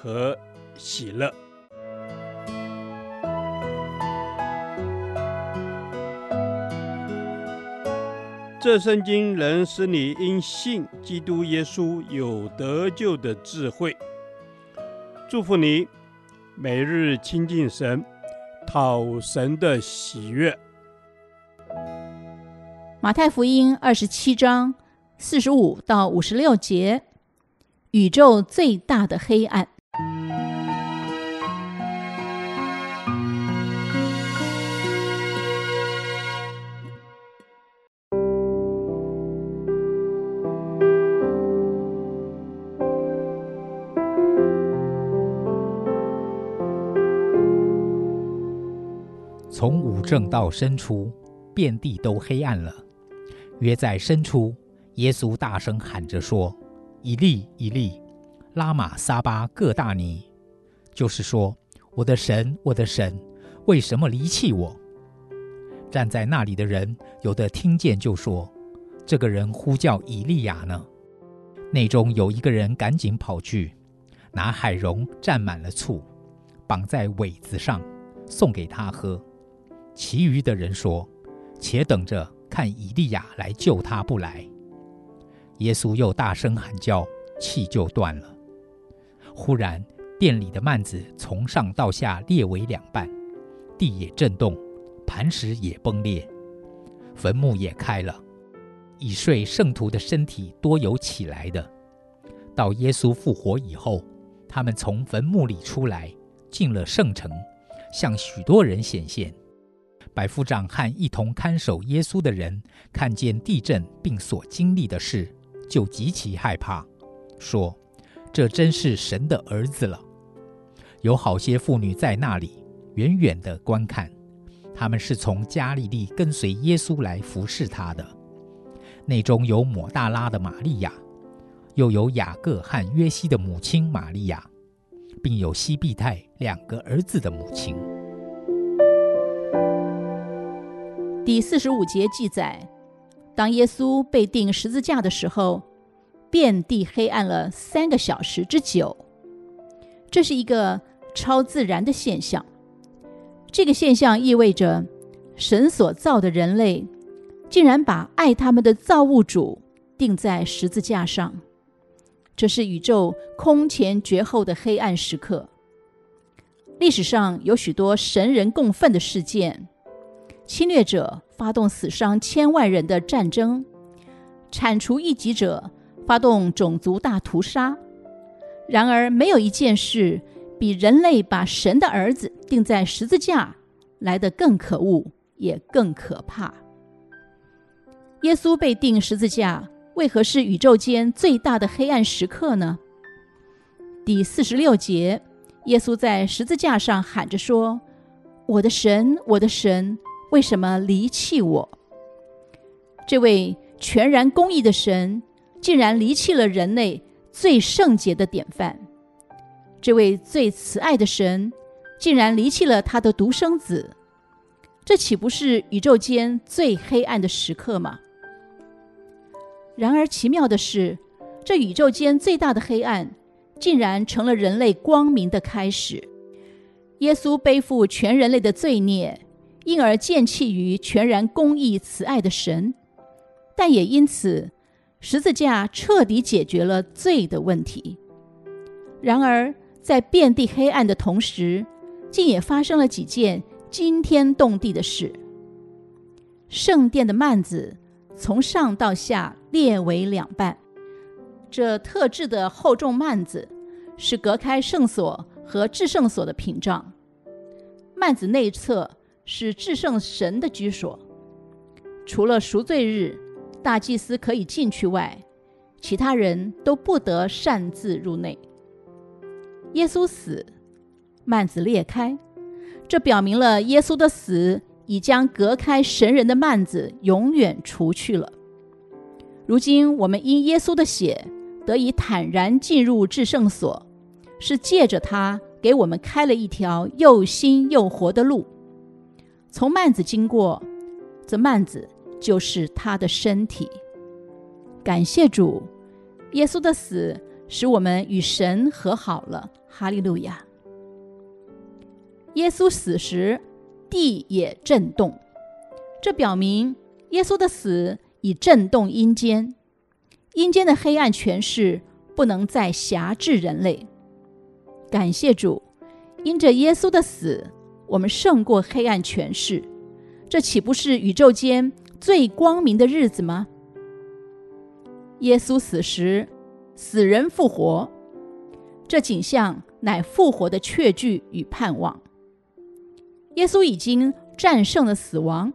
和喜乐。这圣经能使你因信基督耶稣有得救的智慧。祝福你，每日亲近神，讨神的喜悦。马太福音二十七章四十五到五十六节，宇宙最大的黑暗。从午正到申初，遍地都黑暗了。约在申初，耶稣大声喊着说：“以利，以利，拉玛撒巴各大尼。”就是说：“我的神，我的神，为什么离弃我？”站在那里的人有的听见就说：“这个人呼叫以利亚呢。”内中有一个人赶紧跑去，拿海蓉蘸满了醋，绑在苇子上，送给他喝。其余的人说：“且等着。”看以利亚来救他不来，耶稣又大声喊叫，气就断了。忽然殿里的幔子从上到下裂为两半，地也震动，磐石也崩裂，坟墓也开了。已睡圣徒的身体多有起来的。到耶稣复活以后，他们从坟墓里出来，进了圣城，向许多人显现。百夫长和一同看守耶稣的人看见地震并所经历的事，就极其害怕，说：“这真是神的儿子了。”有好些妇女在那里远远地观看，他们是从加利利跟随耶稣来服侍他的。内中有抹大拉的玛利亚，又有雅各和约西的母亲玛利亚，并有西庇太两个儿子的母亲。第四十五节记载，当耶稣被钉十字架的时候，遍地黑暗了三个小时之久。这是一个超自然的现象。这个现象意味着，神所造的人类，竟然把爱他们的造物主钉在十字架上。这是宇宙空前绝后的黑暗时刻。历史上有许多神人共愤的事件。侵略者发动死伤千万人的战争，铲除异己者发动种族大屠杀。然而，没有一件事比人类把神的儿子钉在十字架来得更可恶，也更可怕。耶稣被钉十字架，为何是宇宙间最大的黑暗时刻呢？第四十六节，耶稣在十字架上喊着说：“我的神，我的神。”为什么离弃我？这位全然公义的神，竟然离弃了人类最圣洁的典范；这位最慈爱的神，竟然离弃了他的独生子。这岂不是宇宙间最黑暗的时刻吗？然而奇妙的是，这宇宙间最大的黑暗，竟然成了人类光明的开始。耶稣背负全人类的罪孽。因而见弃于全然公义慈爱的神，但也因此，十字架彻底解决了罪的问题。然而，在遍地黑暗的同时，竟也发生了几件惊天动地的事。圣殿的幔子从上到下裂为两半，这特制的厚重幔子是隔开圣所和至圣所的屏障。幔子内侧。是至圣神的居所，除了赎罪日，大祭司可以进去外，其他人都不得擅自入内。耶稣死，幔子裂开，这表明了耶稣的死已将隔开神人的幔子永远除去了。如今我们因耶稣的血得以坦然进入至圣所，是借着他给我们开了一条又新又活的路。从幔子经过，这幔子就是他的身体。感谢主，耶稣的死使我们与神和好了。哈利路亚！耶稣死时，地也震动，这表明耶稣的死已震动阴间，阴间的黑暗权势不能再辖制人类。感谢主，因着耶稣的死，我们胜过黑暗权势，这岂不是宇宙间最光明的日子吗？耶稣死时，死人复活，这景象乃复活的确据与盼望。耶稣已经战胜了死亡，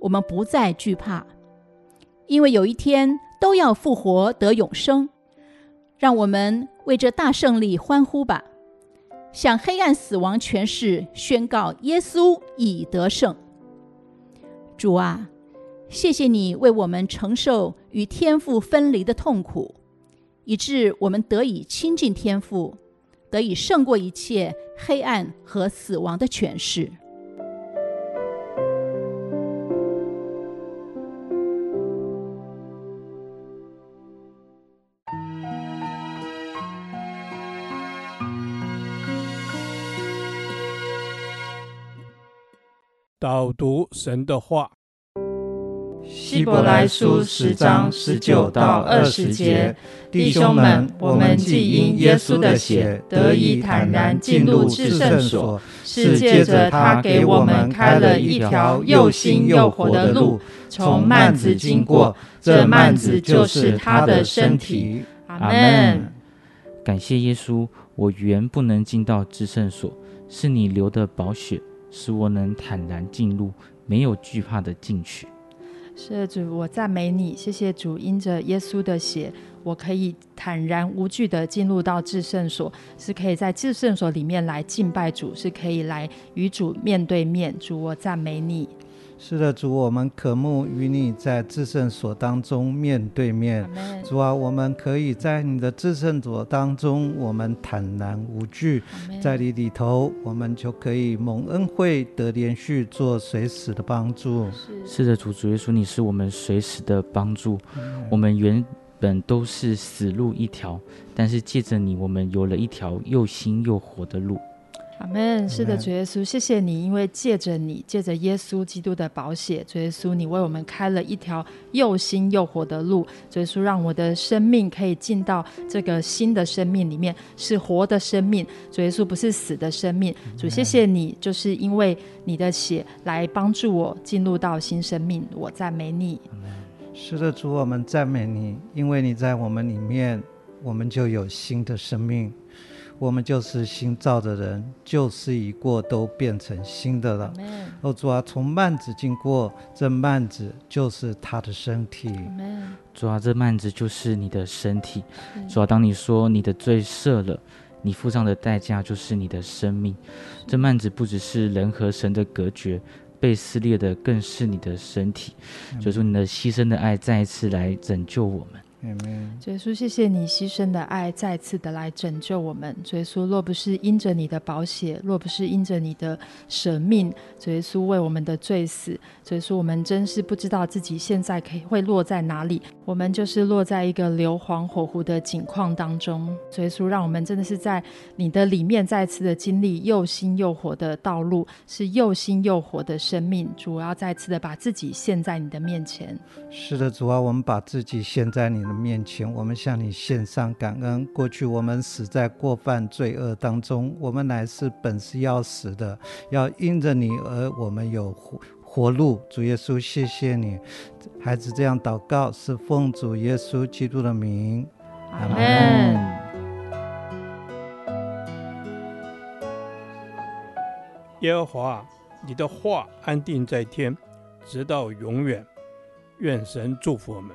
我们不再惧怕，因为有一天都要复活得永生。让我们为这大胜利欢呼吧！向黑暗死亡权势宣告：耶稣已得胜。主啊！谢谢你为我们承受与天父分离的痛苦，以致我们得以亲近天父，得以胜过一切黑暗和死亡的权势。导读神的话。希伯来书十章十九到二十节，弟兄们，我们既因耶稣的血得以坦然进入至圣所，是借着他给我们开了一条又新又活的路，从幔子经过。这幔子就是他的身体。阿门。感谢耶稣，我原不能进到至圣所，是你流的宝血，使我能坦然进入，没有惧怕的进去。是，主，我赞美你，谢谢主，因着耶稣的血，我可以坦然无惧的进入到至圣所，是可以在至圣所里面来敬拜主，是可以来与主面对面。主，我赞美你。是的，主，我们渴慕与你在至圣所当中面对面。主啊，我们可以在你的至圣所当中，我们坦然无惧，在你里头，我们就可以蒙恩惠，得连续做随时的帮助。是的，主，主耶稣，你是我们随时的帮助。我们原本都是死路一条，但是借着你，我们有了一条又新又活的路。阿门。是的，主耶稣，谢谢你，因为借着你，借着耶稣基督的宝血，主耶稣，你为我们开了一条又新又活的路。主耶稣，让我的生命可以进到这个新的生命里面，是活的生命。主耶稣，不是死的生命。主，谢谢你，就是因为你的血来帮助我进入到新生命。我赞美你。是的，主，我们赞美你，因为你在我们里面，我们就有新的生命。我们就是新造的人，旧事已过，都变成新的了。哦，主啊，从幔子经过，这幔子就是他的身体。主啊，这幔子就是你的身体。主啊，当你说你的罪赦了，你付上的代价就是你的生命。这幔子不只是人和神的隔绝，被撕裂的更是你的身体。所以说，你的牺牲的爱再一次来拯救我们。主耶稣，谢谢你牺牲的爱，再次的来拯救我们。主耶稣，若不是因着你的宝血，若不是因着你的舍命，主耶稣为我们的罪死，主耶稣，我们真是不知道自己现在可以会落在哪里。我们就是落在一个硫磺火湖的景况当中。主耶稣，让我们真的是在你的里面再次的经历又新又火的道路，是又新又火的生命。主要再次的把自己献在你的面前。是的，主啊，我们把自己献在你的面前，我们向你献上感恩。过去我们死在过犯罪恶当中，我们乃是本是要死的，要因着你而我们有活活路。主耶稣，谢谢你，孩子这样祷告是奉主耶稣基督的名，阿门。耶和华，你的话安定在天，直到永远。愿神祝福我们。